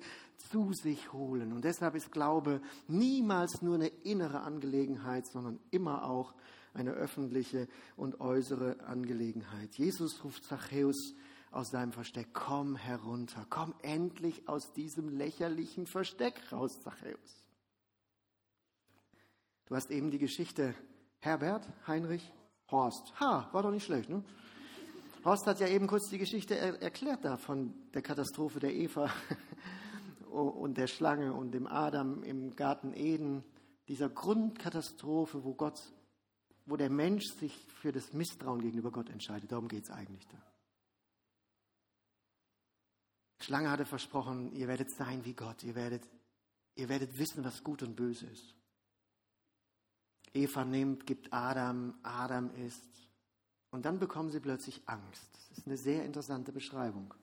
zu sich holen. Und deshalb ist Glaube niemals nur eine innere Angelegenheit, sondern immer auch eine öffentliche und äußere Angelegenheit. Jesus ruft Zachäus aus seinem Versteck, komm herunter, komm endlich aus diesem lächerlichen Versteck raus, Zachäus. Du hast eben die Geschichte Herbert, Heinrich, Horst. Ha, war doch nicht schlecht, ne? Horst hat ja eben kurz die Geschichte er erklärt da von der Katastrophe der Eva und der Schlange und dem Adam im Garten Eden, dieser Grundkatastrophe, wo Gott, wo der Mensch sich für das Misstrauen gegenüber Gott entscheidet. Darum geht es eigentlich da. Schlange hatte versprochen, ihr werdet sein wie Gott, ihr werdet, ihr werdet wissen, was gut und böse ist. Eva nimmt, gibt Adam, Adam isst. Und dann bekommen sie plötzlich Angst. Das ist eine sehr interessante Beschreibung.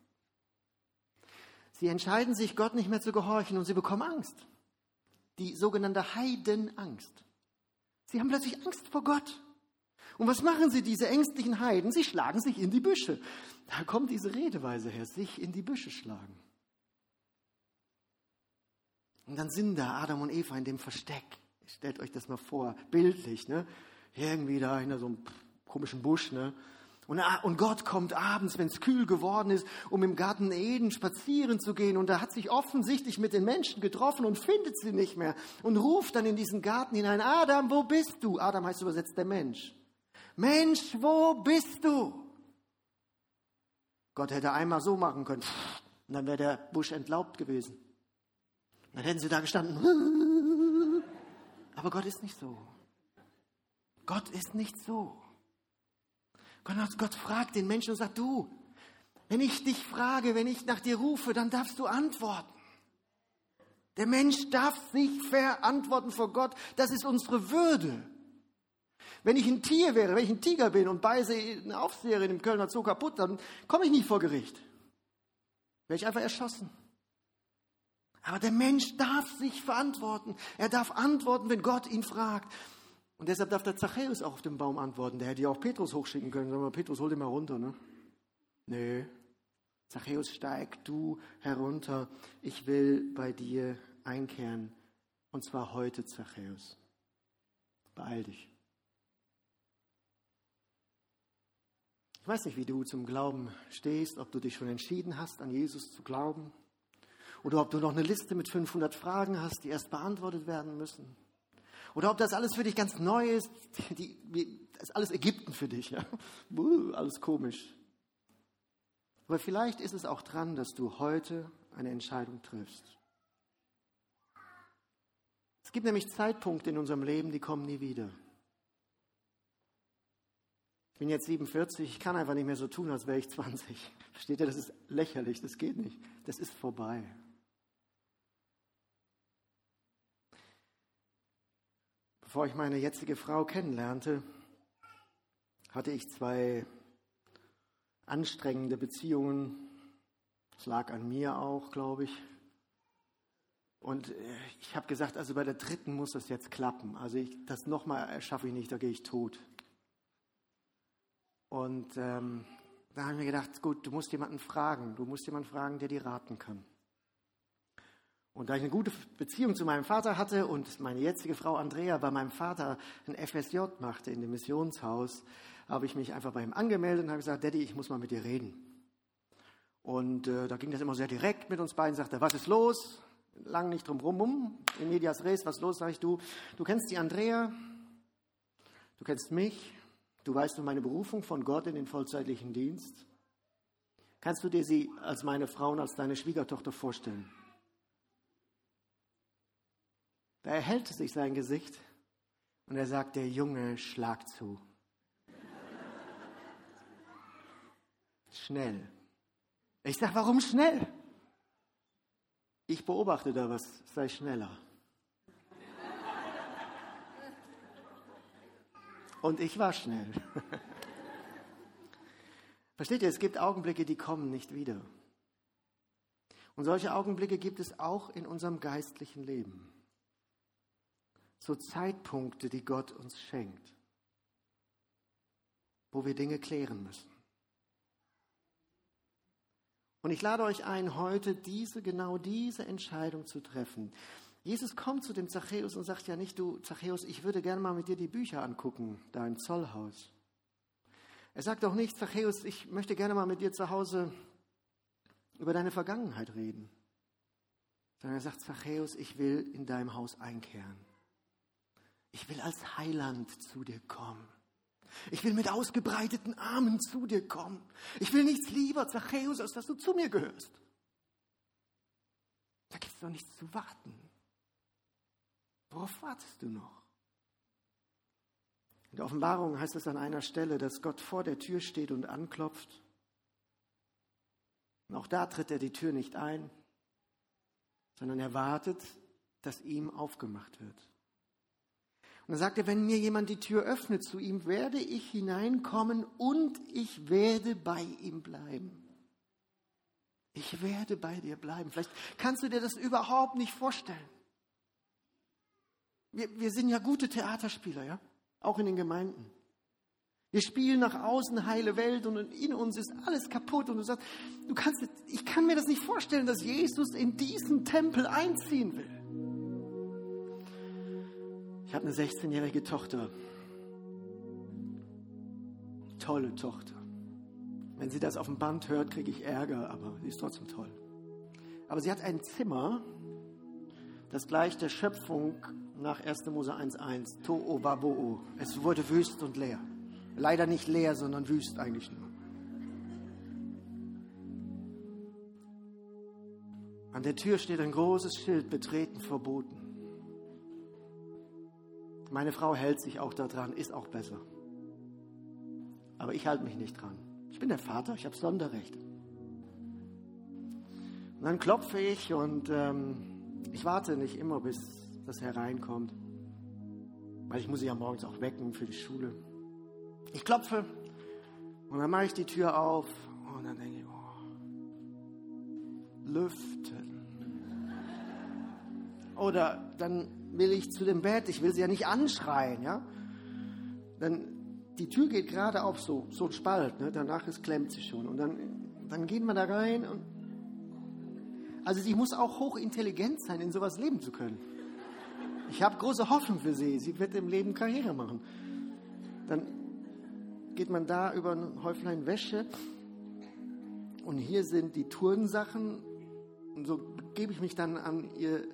Sie entscheiden sich, Gott nicht mehr zu gehorchen und sie bekommen Angst. Die sogenannte Heidenangst. Sie haben plötzlich Angst vor Gott. Und was machen sie, diese ängstlichen Heiden? Sie schlagen sich in die Büsche. Da kommt diese Redeweise her, sich in die Büsche schlagen. Und dann sind da Adam und Eva in dem Versteck. Stellt euch das mal vor, bildlich, ne? Irgendwie da hinter so einem komischen Busch, ne? Und, und Gott kommt abends, wenn es kühl geworden ist, um im Garten Eden spazieren zu gehen. Und er hat sich offensichtlich mit den Menschen getroffen und findet sie nicht mehr. Und ruft dann in diesen Garten hinein, Adam, wo bist du? Adam heißt übersetzt der Mensch. Mensch, wo bist du? Gott hätte einmal so machen können. Und dann wäre der Busch entlaubt gewesen. Dann hätten sie da gestanden. Aber Gott ist nicht so. Gott ist nicht so. Gott fragt den Menschen und sagt, du, wenn ich dich frage, wenn ich nach dir rufe, dann darfst du antworten. Der Mensch darf sich verantworten vor Gott. Das ist unsere Würde. Wenn ich ein Tier wäre, wenn ich ein Tiger bin und beiße eine Aufseherin im Kölner Zoo kaputt, dann komme ich nicht vor Gericht. Wäre ich einfach erschossen. Aber der Mensch darf sich verantworten. Er darf antworten, wenn Gott ihn fragt. Und deshalb darf der Zachäus auch auf den Baum antworten. Der hätte ja auch Petrus hochschicken können. Sagen wir, Petrus, hol den mal runter. Ne? Nö. Zachäus, steig du herunter. Ich will bei dir einkehren. Und zwar heute, Zachäus. Beeil dich. Ich weiß nicht, wie du zum Glauben stehst, ob du dich schon entschieden hast, an Jesus zu glauben. Oder ob du noch eine Liste mit 500 Fragen hast, die erst beantwortet werden müssen. Oder ob das alles für dich ganz neu ist, die, das ist alles Ägypten für dich. Ja? alles komisch. Aber vielleicht ist es auch dran, dass du heute eine Entscheidung triffst. Es gibt nämlich Zeitpunkte in unserem Leben, die kommen nie wieder. Ich bin jetzt 47, ich kann einfach nicht mehr so tun, als wäre ich 20. Versteht ihr, das ist lächerlich, das geht nicht. Das ist vorbei. Bevor ich meine jetzige Frau kennenlernte, hatte ich zwei anstrengende Beziehungen. Es lag an mir auch, glaube ich. Und äh, ich habe gesagt, also bei der dritten muss das jetzt klappen. Also ich, das nochmal schaffe ich nicht, da gehe ich tot. Und ähm, da haben wir gedacht, gut, du musst jemanden fragen. Du musst jemanden fragen, der dir raten kann. Und da ich eine gute Beziehung zu meinem Vater hatte und meine jetzige Frau Andrea bei meinem Vater ein FSJ machte in dem Missionshaus, habe ich mich einfach bei ihm angemeldet und habe gesagt, Daddy, ich muss mal mit dir reden. Und äh, da ging das immer sehr direkt mit uns beiden, sagte, was ist los? lang nicht drum rum, in medias res, was los, sag ich du. Du kennst die Andrea, du kennst mich, du weißt um meine Berufung von Gott in den vollzeitlichen Dienst. Kannst du dir sie als meine Frau und als deine Schwiegertochter vorstellen? Da erhellte sich sein Gesicht und er sagt, der Junge schlag zu. Schnell. Ich sage, warum schnell? Ich beobachte da was, sei schneller. Und ich war schnell. Versteht ihr, es gibt Augenblicke, die kommen nicht wieder. Und solche Augenblicke gibt es auch in unserem geistlichen Leben. So Zeitpunkte, die Gott uns schenkt, wo wir Dinge klären müssen. Und ich lade euch ein, heute diese, genau diese Entscheidung zu treffen. Jesus kommt zu dem Zachäus und sagt ja nicht, du Zachäus, ich würde gerne mal mit dir die Bücher angucken, da im Zollhaus. Er sagt auch nicht, Zachäus, ich möchte gerne mal mit dir zu Hause über deine Vergangenheit reden. Sondern er sagt, Zachäus, ich will in deinem Haus einkehren. Ich will als Heiland zu dir kommen. Ich will mit ausgebreiteten Armen zu dir kommen. Ich will nichts lieber, Zachäus, als dass du zu mir gehörst. Da gibt es doch nichts zu warten. Worauf wartest du noch? In der Offenbarung heißt es an einer Stelle, dass Gott vor der Tür steht und anklopft. Und auch da tritt er die Tür nicht ein, sondern er wartet, dass ihm aufgemacht wird. Und er, wenn mir jemand die Tür öffnet zu ihm, werde ich hineinkommen und ich werde bei ihm bleiben. Ich werde bei dir bleiben. Vielleicht kannst du dir das überhaupt nicht vorstellen. Wir, wir sind ja gute Theaterspieler, ja? Auch in den Gemeinden. Wir spielen nach außen heile Welt und in uns ist alles kaputt und du sagst, du kannst, ich kann mir das nicht vorstellen, dass Jesus in diesen Tempel einziehen will. Ich habe eine 16-jährige Tochter. Tolle Tochter. Wenn sie das auf dem Band hört, kriege ich Ärger, aber sie ist trotzdem toll. Aber sie hat ein Zimmer, das gleich der Schöpfung nach 1. Mose 1.1, To'o Babo'o. Es wurde wüst und leer. Leider nicht leer, sondern wüst eigentlich nur. An der Tür steht ein großes Schild, betreten verboten. Meine Frau hält sich auch daran, ist auch besser. Aber ich halte mich nicht dran. Ich bin der Vater, ich habe Sonderrecht. Und dann klopfe ich und ähm, ich warte nicht immer, bis das hereinkommt. Weil ich muss sie ja morgens auch wecken für die Schule. Ich klopfe und dann mache ich die Tür auf und dann denke ich, oh, lüften. Oder dann will ich zu dem Bett, ich will sie ja nicht anschreien, ja. Dann, die Tür geht gerade auf, so, so ein Spalt, ne? danach ist, klemmt sie schon. Und dann, dann geht man da rein und, also sie muss auch hochintelligent sein, in sowas leben zu können. Ich habe große Hoffnung für sie, sie wird im Leben Karriere machen. Dann geht man da über ein Häuflein Wäsche und hier sind die Turnsachen und so gebe ich mich dann an ihr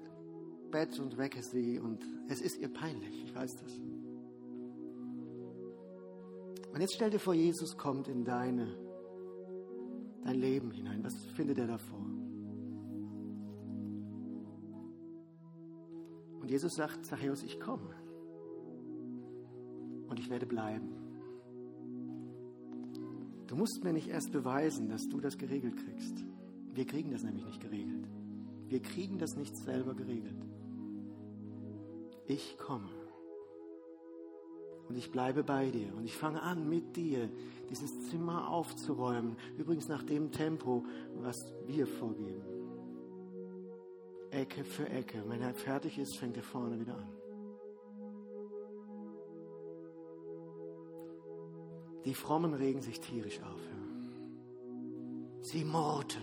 Bett und wecke sie und es ist ihr peinlich, ich weiß das. Und jetzt stell dir vor, Jesus kommt in deine, dein Leben hinein? Was findet er davor? Und Jesus sagt, Zachäus, ich komme. Und ich werde bleiben. Du musst mir nicht erst beweisen, dass du das geregelt kriegst. Wir kriegen das nämlich nicht geregelt. Wir kriegen das nicht selber geregelt. Ich komme. Und ich bleibe bei dir. Und ich fange an, mit dir dieses Zimmer aufzuräumen. Übrigens nach dem Tempo, was wir vorgeben. Ecke für Ecke. Wenn er fertig ist, fängt er vorne wieder an. Die Frommen regen sich tierisch auf. Ja. Sie murrten.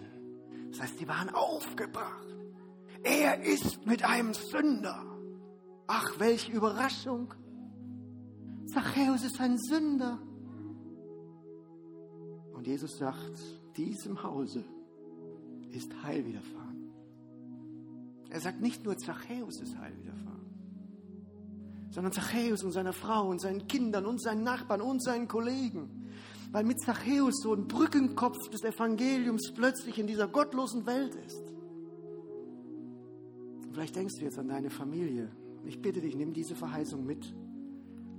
Das heißt, sie waren aufgebracht. Er ist mit einem Sünder. Ach, welche Überraschung. Zachäus ist ein Sünder. Und Jesus sagt, diesem Hause ist Heil widerfahren. Er sagt nicht nur Zachäus ist Heil widerfahren, sondern Zachäus und seiner Frau und seinen Kindern und seinen Nachbarn und seinen Kollegen. Weil mit Zachäus so ein Brückenkopf des Evangeliums plötzlich in dieser gottlosen Welt ist. Vielleicht denkst du jetzt an deine Familie. Ich bitte dich, nimm diese Verheißung mit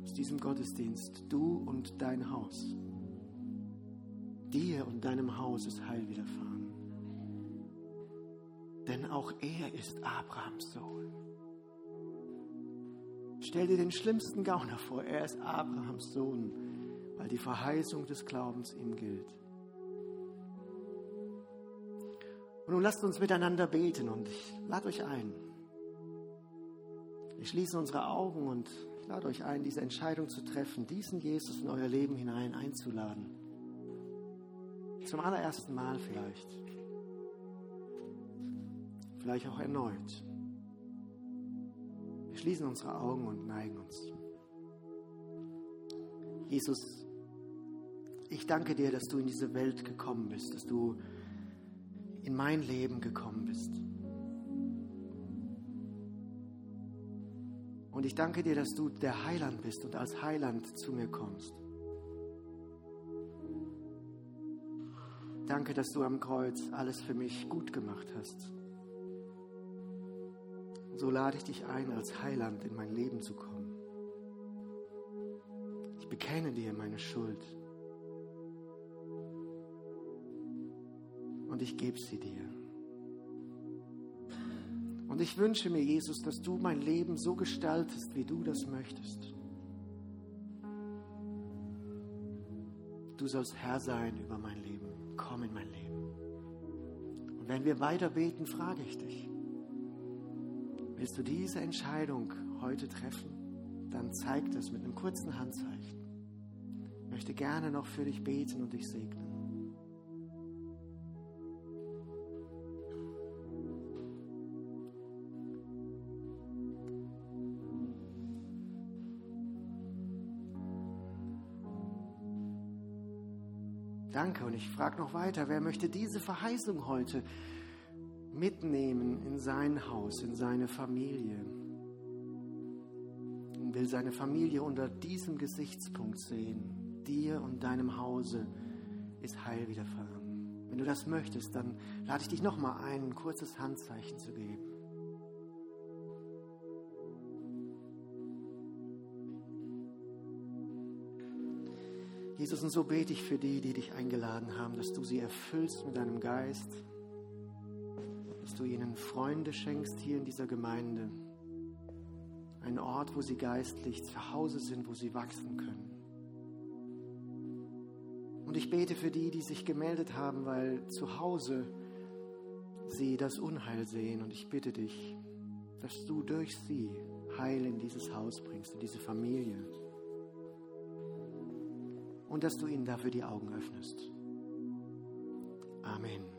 aus diesem Gottesdienst. Du und dein Haus. Dir und deinem Haus ist Heil widerfahren. Denn auch er ist Abrahams Sohn. Stell dir den schlimmsten Gauner vor. Er ist Abrahams Sohn, weil die Verheißung des Glaubens ihm gilt. Und nun lasst uns miteinander beten und ich lade euch ein. Wir schließen unsere Augen und ich lade euch ein, diese Entscheidung zu treffen, diesen Jesus in euer Leben hinein einzuladen. Zum allerersten Mal vielleicht. Vielleicht auch erneut. Wir schließen unsere Augen und neigen uns. Jesus, ich danke dir, dass du in diese Welt gekommen bist, dass du in mein Leben gekommen bist. Und ich danke dir, dass du der Heiland bist und als Heiland zu mir kommst. Danke, dass du am Kreuz alles für mich gut gemacht hast. So lade ich dich ein, als Heiland in mein Leben zu kommen. Ich bekenne dir meine Schuld. Und ich gebe sie dir. Und ich wünsche mir, Jesus, dass du mein Leben so gestaltest, wie du das möchtest. Du sollst Herr sein über mein Leben. Komm in mein Leben. Und wenn wir weiter beten, frage ich dich, willst du diese Entscheidung heute treffen? Dann zeig das mit einem kurzen Handzeichen. Ich möchte gerne noch für dich beten und dich segnen. Danke. Und ich frage noch weiter, wer möchte diese Verheißung heute mitnehmen in sein Haus, in seine Familie? Und will seine Familie unter diesem Gesichtspunkt sehen. Dir und deinem Hause ist Heil widerfahren. Wenn du das möchtest, dann lade ich dich nochmal ein, ein kurzes Handzeichen zu geben. Jesus, und so bete ich für die, die dich eingeladen haben, dass du sie erfüllst mit deinem Geist, dass du ihnen Freunde schenkst hier in dieser Gemeinde, einen Ort, wo sie geistlich zu Hause sind, wo sie wachsen können. Und ich bete für die, die sich gemeldet haben, weil zu Hause sie das Unheil sehen. Und ich bitte dich, dass du durch sie Heil in dieses Haus bringst, in diese Familie und dass du ihnen dafür die Augen öffnest. Amen.